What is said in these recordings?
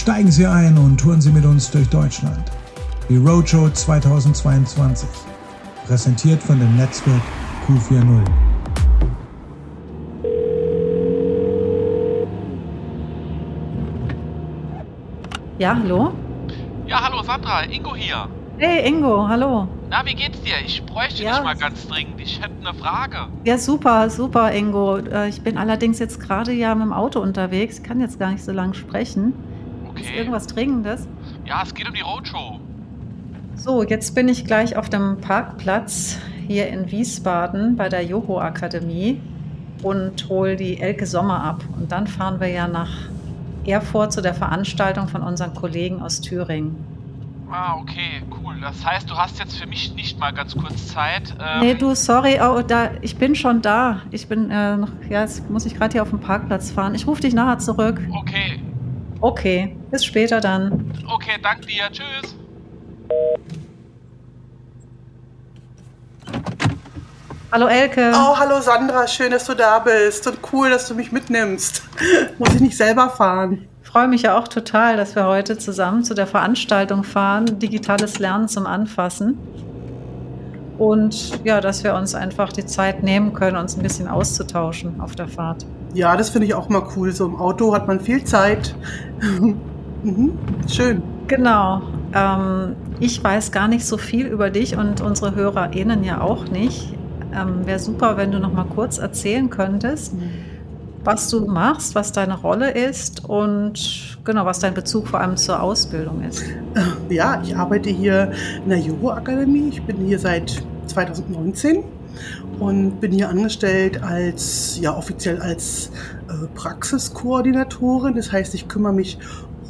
Steigen Sie ein und touren Sie mit uns durch Deutschland. Die Roadshow 2022. Präsentiert von dem Netzwerk Q40. Ja, hallo? Ja, hallo Sandra, Ingo hier. Hey Ingo, hallo. Na, wie geht's dir? Ich bräuchte Ja. dich mal ganz dringend. Ich hätte eine Frage. Ja, super, super, Ingo. Äh, Ich bin allerdings jetzt gerade ja mit dem Auto unterwegs. Ich kann jetzt gar nicht so lange sprechen. Ist Okay. irgendwas Dringendes? Ja, es geht um die Roadshow. So, jetzt bin ich gleich auf dem Parkplatz hier in Wiesbaden bei der Joho Akademie und hole die Elke Sommer ab. Und dann fahren wir ja nach Erfurt zu der Veranstaltung von unseren Kollegen aus Thüringen. Ah, okay, cool. Das heißt, du hast jetzt für mich nicht mal ganz kurz Zeit. Ähm, Nee, du, sorry, oh, da, ich bin schon da. Ich bin äh, noch, ja, jetzt muss ich gerade hier auf dem Parkplatz fahren. Ich rufe dich nachher zurück. Okay, Okay, bis später dann. okay, dank dir. Tschüss. Hallo Elke. Oh, hallo Sandra, schön, dass du da bist und cool, dass du mich mitnimmst. Muss ich nicht selber fahren. Ich freue mich ja auch total, dass wir heute zusammen zu der Veranstaltung fahren, digitales Lernen zum Anfassen. Und ja, dass wir uns einfach die Zeit nehmen können, uns ein bisschen auszutauschen auf der Fahrt. Ja, das finde ich auch mal cool. So im Auto hat man viel Zeit. mhm, schön. Genau. Ähm, ich weiß gar nicht so viel über dich und unsere HörerInnen ja auch nicht. Ähm, Wäre super, wenn du noch mal kurz erzählen könntest, was du machst, was deine Rolle ist und genau, was dein Bezug vor allem zur Ausbildung ist. Ja, ich arbeite hier in der Joho Akademie. Ich bin hier seit 2019 und bin hier angestellt als, ja, offiziell als äh, Praxiskoordinatorin. Das heißt, ich kümmere mich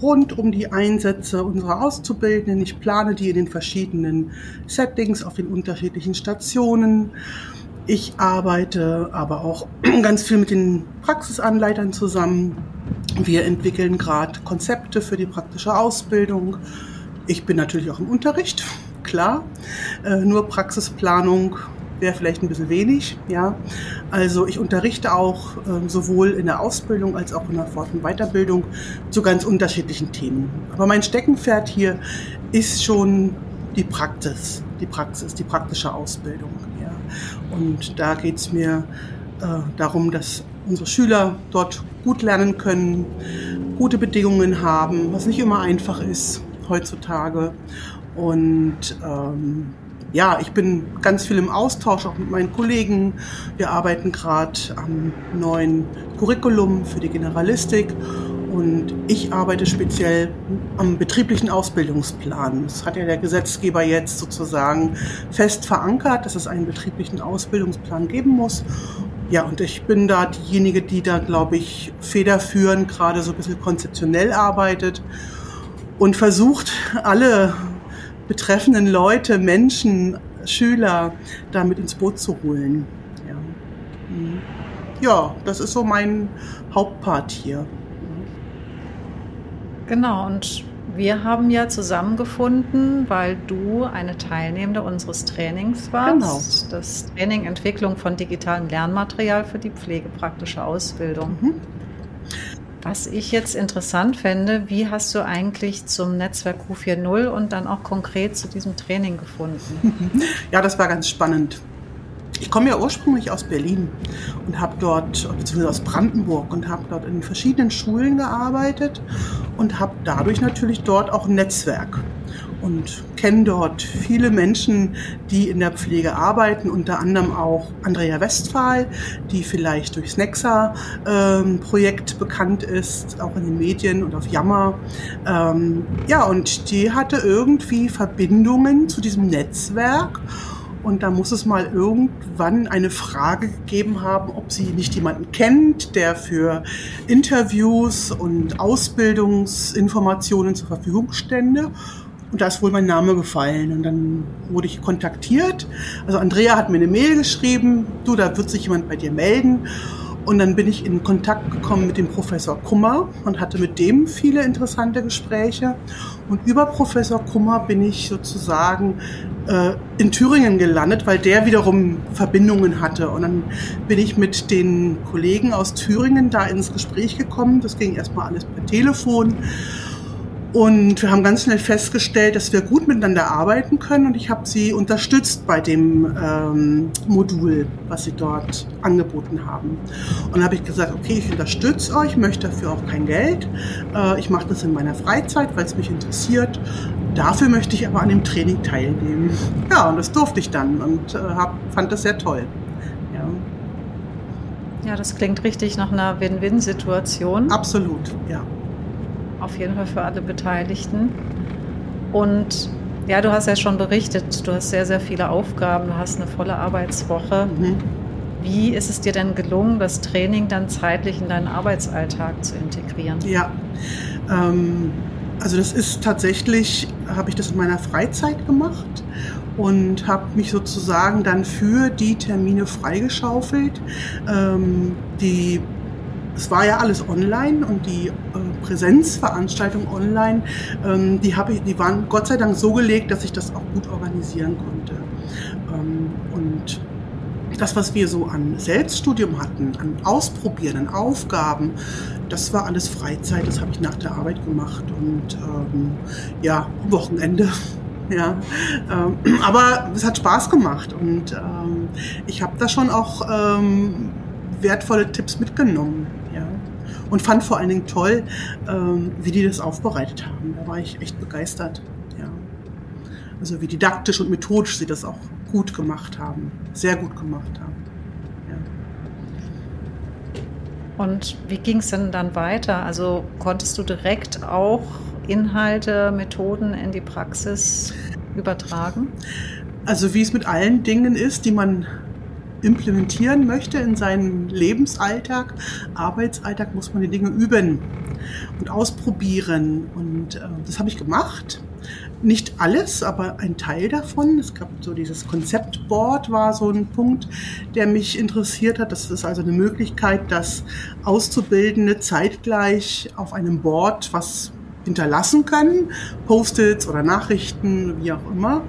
rund um die Einsätze unserer Auszubildenden. Ich plane die in den verschiedenen Settings auf den unterschiedlichen Stationen. Ich arbeite aber auch ganz viel mit den Praxisanleitern zusammen. Wir entwickeln gerade Konzepte für die praktische Ausbildung. Ich bin natürlich auch im Unterricht, klar. Äh, nur Praxisplanung wäre vielleicht ein bisschen wenig, ja. Also ich unterrichte auch ähm, sowohl in der Ausbildung als auch in der Fort- und Weiterbildung zu ganz unterschiedlichen Themen. Aber mein Steckenpferd hier ist schon die Praxis, die Praxis, die praktische Ausbildung, ja. Und da geht es mir äh, darum, dass unsere Schüler dort gut lernen können, gute Bedingungen haben, was nicht immer einfach ist heutzutage. Und ähm, ja, ich bin ganz viel im Austausch auch mit meinen Kollegen. Wir arbeiten gerade am neuen Curriculum für die Generalistik und ich arbeite speziell am betrieblichen Ausbildungsplan. Das hat ja der Gesetzgeber jetzt sozusagen fest verankert, dass es einen betrieblichen Ausbildungsplan geben muss. Ja, und ich bin da diejenige, die da, glaube ich, federführend gerade so ein bisschen konzeptionell arbeitet und versucht, alle betreffenden Leute, Menschen, Schüler damit ins Boot zu holen. Ja, Mhm. ja das ist so mein Hauptpart hier. Genau, und wir haben ja zusammengefunden, weil du eine Teilnehmende unseres Trainings warst. Das Training Entwicklung von digitalem Lernmaterial für die pflegepraktische Ausbildung. Mhm. Was ich jetzt interessant fände, wie hast du eigentlich zum Netzwerk Q40 und dann auch konkret zu diesem Training gefunden? Ja, das war ganz spannend. Ich komme ja ursprünglich aus Berlin und habe dort, beziehungsweise aus Brandenburg und habe dort in verschiedenen Schulen gearbeitet und habe dadurch natürlich dort auch ein Netzwerk und kenne dort viele Menschen, die in der Pflege arbeiten, unter anderem auch Andrea Westphal, die vielleicht durchs Nexa-Projekt bekannt ist, auch in den Medien und auf Jammer. Ähm, ja, und die hatte irgendwie Verbindungen zu diesem Netzwerk. Und da muss es mal irgendwann eine Frage gegeben haben, ob sie nicht jemanden kennt, der für Interviews und Ausbildungsinformationen zur Verfügung stände. Und da ist wohl mein Name gefallen. Und dann wurde ich kontaktiert. Also Andrea hat mir eine Mail geschrieben, du, da wird sich jemand bei dir melden. Und dann bin ich in Kontakt gekommen mit dem Professor Kummer und hatte mit dem viele interessante Gespräche. Und über Professor Kummer bin ich sozusagen äh, in Thüringen gelandet, weil der wiederum Verbindungen hatte. Und dann bin ich mit den Kollegen aus Thüringen da ins Gespräch gekommen. Das ging erstmal alles per Telefon. Und wir haben ganz schnell festgestellt, dass wir gut miteinander arbeiten können und ich habe sie unterstützt bei dem ähm, Modul, was sie dort angeboten haben. Und dann habe ich gesagt, okay, ich unterstütze euch, möchte dafür auch kein Geld. Äh, ich mache das in meiner Freizeit, weil es mich interessiert. Dafür möchte ich aber an dem Training teilnehmen. Ja, und das durfte ich dann und äh, hab, fand das sehr toll. Ja, das klingt richtig nach einer Win-Win-Situation. Absolut, ja. Auf jeden Fall für alle Beteiligten. Und ja, du hast ja schon berichtet, du hast sehr, sehr viele Aufgaben, du hast eine volle Arbeitswoche. Mhm. Wie ist es dir denn gelungen, das Training dann zeitlich in deinen Arbeitsalltag zu integrieren? Ja, ähm, also das ist tatsächlich, habe ich das in meiner Freizeit gemacht und habe mich sozusagen dann für die Termine freigeschaufelt. Ähm, die, es war ja alles online und die äh, Präsenzveranstaltungen online, ähm, die, ich, die waren Gott sei Dank so gelegt, dass ich das auch gut organisieren konnte. Ähm, und das, was wir so an Selbststudium hatten, an Ausprobieren, an Aufgaben, das war alles Freizeit, das habe ich nach der Arbeit gemacht und ähm, ja, Wochenende ja, ähm, aber es hat Spaß gemacht und ähm, ich habe da schon auch ähm, wertvolle Tipps mitgenommen. Und fand vor allen Dingen toll, ähm, wie die das aufbereitet haben. Da war ich echt begeistert. Ja. Also wie didaktisch und methodisch sie das auch gut gemacht haben, sehr gut gemacht haben. Ja. Und wie ging es denn dann weiter? Also konntest du direkt auch Inhalte, Methoden in die Praxis übertragen? Also wie es mit allen Dingen ist, die man implementieren möchte in seinen Lebensalltag, Arbeitsalltag, muss man die Dinge üben und ausprobieren. Und äh, das habe ich gemacht. Nicht alles, aber ein Teil davon. Es gab so dieses Konzeptboard, war so ein Punkt, der mich interessiert hat. Das ist also eine Möglichkeit, dass Auszubildende zeitgleich auf einem Board was hinterlassen können, Post-its oder Nachrichten, wie auch immer.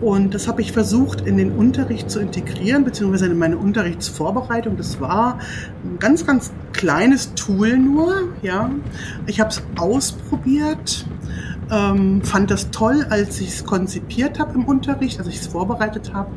Und das habe ich versucht in den Unterricht zu integrieren, beziehungsweise in meine Unterrichtsvorbereitung. Das war ein ganz, ganz kleines Tool nur. Ja, ich habe es ausprobiert ähm, fand das toll, als ich es konzipiert habe im Unterricht, als ich es vorbereitet habe.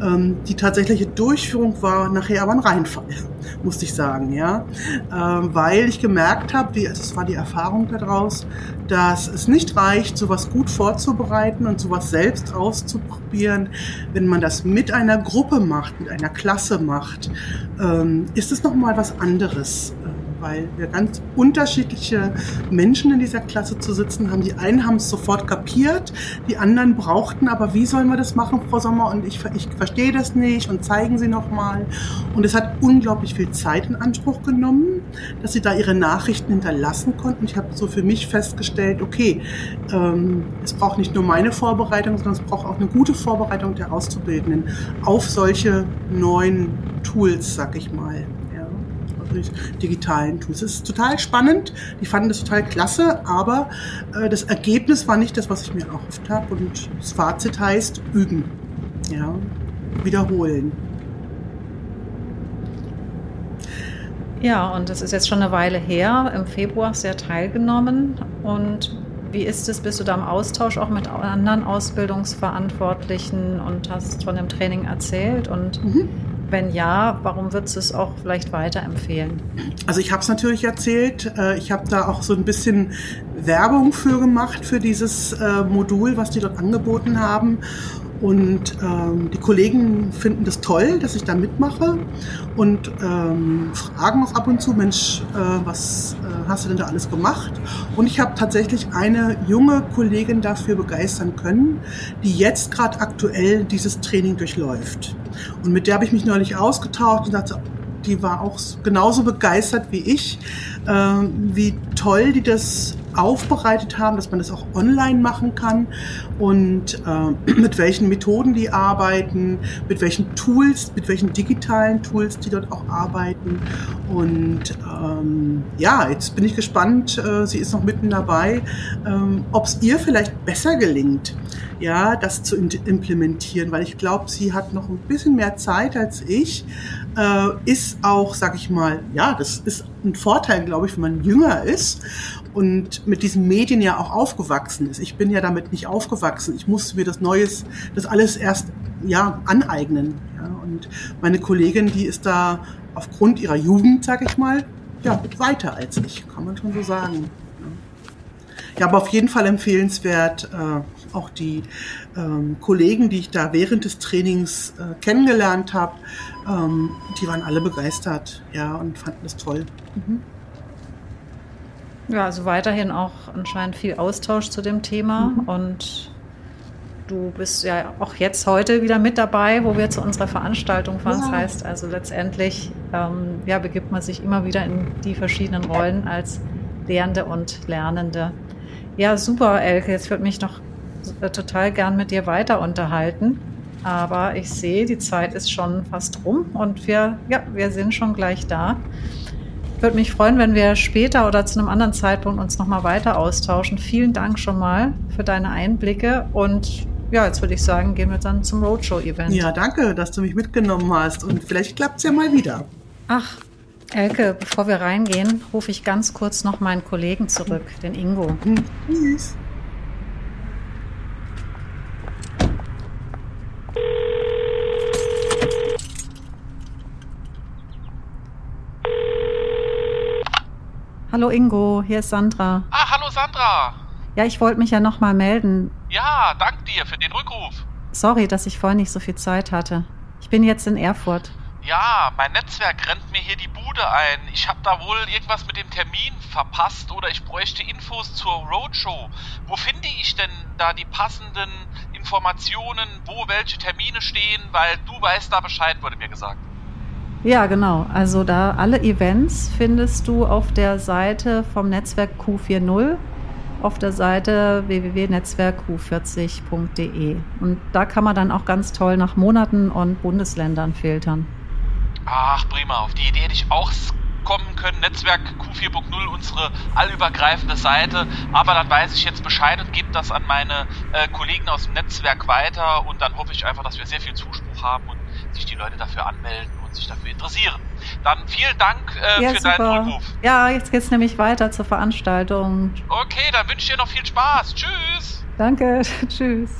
Ähm, die tatsächliche Durchführung war nachher aber ein Reinfall, musste ich sagen, ja, ähm, weil ich gemerkt habe, die, also es war die Erfahrung daraus, dass es nicht reicht, sowas gut vorzubereiten und sowas selbst auszuprobieren, wenn man das mit einer Gruppe macht, mit einer Klasse macht, ähm, ist es noch mal was anderes weil wir ganz unterschiedliche Menschen in dieser Klasse zu sitzen haben. Die einen haben es sofort kapiert, die anderen brauchten, aber wie sollen wir das machen, Frau Sommer? Und ich, ich verstehe das nicht und zeigen Sie noch mal. Und es hat unglaublich viel Zeit in Anspruch genommen, dass sie da ihre Nachrichten hinterlassen konnten. Ich habe so für mich festgestellt, okay, ähm, es braucht nicht nur meine Vorbereitung, sondern es braucht auch eine gute Vorbereitung der Auszubildenden auf solche neuen Tools, sag ich mal digitalen Tools. Es ist total spannend, die fanden das total klasse, aber äh, das Ergebnis war nicht das, was ich mir erhofft habe und das Fazit heißt üben, ja, wiederholen. Ja, und das ist jetzt schon eine Weile her. Im Februar hast du ja teilgenommen. Und wie ist es? Bist du da im Austausch auch mit anderen Ausbildungsverantwortlichen und hast von dem Training erzählt? Und mhm. Wenn ja, warum würdest du es auch vielleicht weiterempfehlen? Also ich habe es natürlich erzählt. Äh, ich habe da auch so ein bisschen Werbung für gemacht, für dieses äh, Modul, was die dort angeboten haben. Und ähm, die Kollegen finden das toll, dass ich da mitmache und ähm, fragen auch ab und zu, Mensch, äh, was äh, hast du denn da alles gemacht? Und ich habe tatsächlich eine junge Kollegin dafür begeistern können, die jetzt gerade aktuell dieses Training durchläuft. Und mit der habe ich mich neulich ausgetauscht und sagte, die war auch genauso begeistert wie ich, äh, wie toll die das aufbereitet haben, dass man das auch online machen kann. Und äh, mit welchen Methoden die arbeiten, mit welchen Tools, mit welchen digitalen Tools die dort auch arbeiten. Und äh, ähm, ja, jetzt bin ich gespannt, äh, sie ist noch mitten dabei, ähm, ob es ihr vielleicht besser gelingt, ja, das zu implementieren, weil ich glaube, sie hat noch ein bisschen mehr Zeit als ich, äh, ist auch, sag ich mal, ja, das ist ein Vorteil, glaube ich, wenn man jünger ist und mit diesen Medien ja auch aufgewachsen ist. Ich bin ja damit nicht aufgewachsen. Ich musste mir das Neues, das alles erst ja aneignen. Ja. Und meine Kollegin, die ist da aufgrund ihrer Jugend, sag ich mal, ja, weiter als ich, kann man schon so sagen. Ja, aber auf jeden Fall empfehlenswert, äh, auch die ähm, Kollegen, die ich da während des Trainings äh, kennengelernt habe, ähm, die waren alle begeistert, ja, und fanden das toll. Mhm. Ja, also weiterhin auch anscheinend viel Austausch zu dem Thema mhm. und du bist ja auch jetzt heute wieder mit dabei, wo wir zu unserer Veranstaltung fahren. Ja. Das heißt also letztendlich ähm, ja, begibt man sich immer wieder in die verschiedenen Rollen als Lehrende und Lernende. Ja, super, Elke. Jetzt würde mich noch äh, total gern mit dir weiter unterhalten. Aber ich sehe, die Zeit ist schon fast rum und wir, ja, wir sind schon gleich da. Würde mich freuen, wenn wir später oder zu einem anderen Zeitpunkt uns nochmal weiter austauschen. Vielen Dank schon mal für deine Einblicke und ja, jetzt würde ich sagen, gehen wir dann zum Roadshow-Event. Ja, danke, dass du mich mitgenommen hast und vielleicht klappt es ja mal wieder. Ach, Elke, bevor wir reingehen, rufe ich ganz kurz noch meinen Kollegen zurück, den Ingo. Tschüss. Hallo Ingo, hier ist Sandra. Ah, hallo Sandra. Ja, ich wollte mich ja noch mal melden. Ja, dank dir für den Rückruf. Sorry, dass ich vorhin nicht so viel Zeit hatte. Ich bin jetzt in Erfurt. Ja, mein Netzwerk rennt mir hier die Bude ein. Ich habe da wohl irgendwas mit dem Termin verpasst oder ich bräuchte Infos zur Roadshow. Wo finde ich denn da die passenden Informationen, wo welche Termine stehen? Weil du weißt da Bescheid, wurde mir gesagt. Ja, genau. Also da alle Events findest du auf der Seite vom Netzwerk Q40 auf der Seite www.netzwerkq40.de. Und da kann man dann auch ganz toll nach Monaten und Bundesländern filtern. Ach, prima. Auf die Idee hätte ich auch kommen können. Netzwerk Q4.0, unsere allübergreifende Seite. Aber dann weiß ich jetzt Bescheid und gebe das an meine äh, Kollegen aus dem Netzwerk weiter. Und dann hoffe ich einfach, dass wir sehr viel Zuspruch haben und sich die Leute dafür anmelden und sich dafür interessieren. Dann vielen Dank äh, ja, für super. deinen Rückruf. Ja, jetzt geht's nämlich weiter zur Veranstaltung. Okay, dann wünsche ich dir noch viel Spaß. Tschüss. Danke. Tschüss.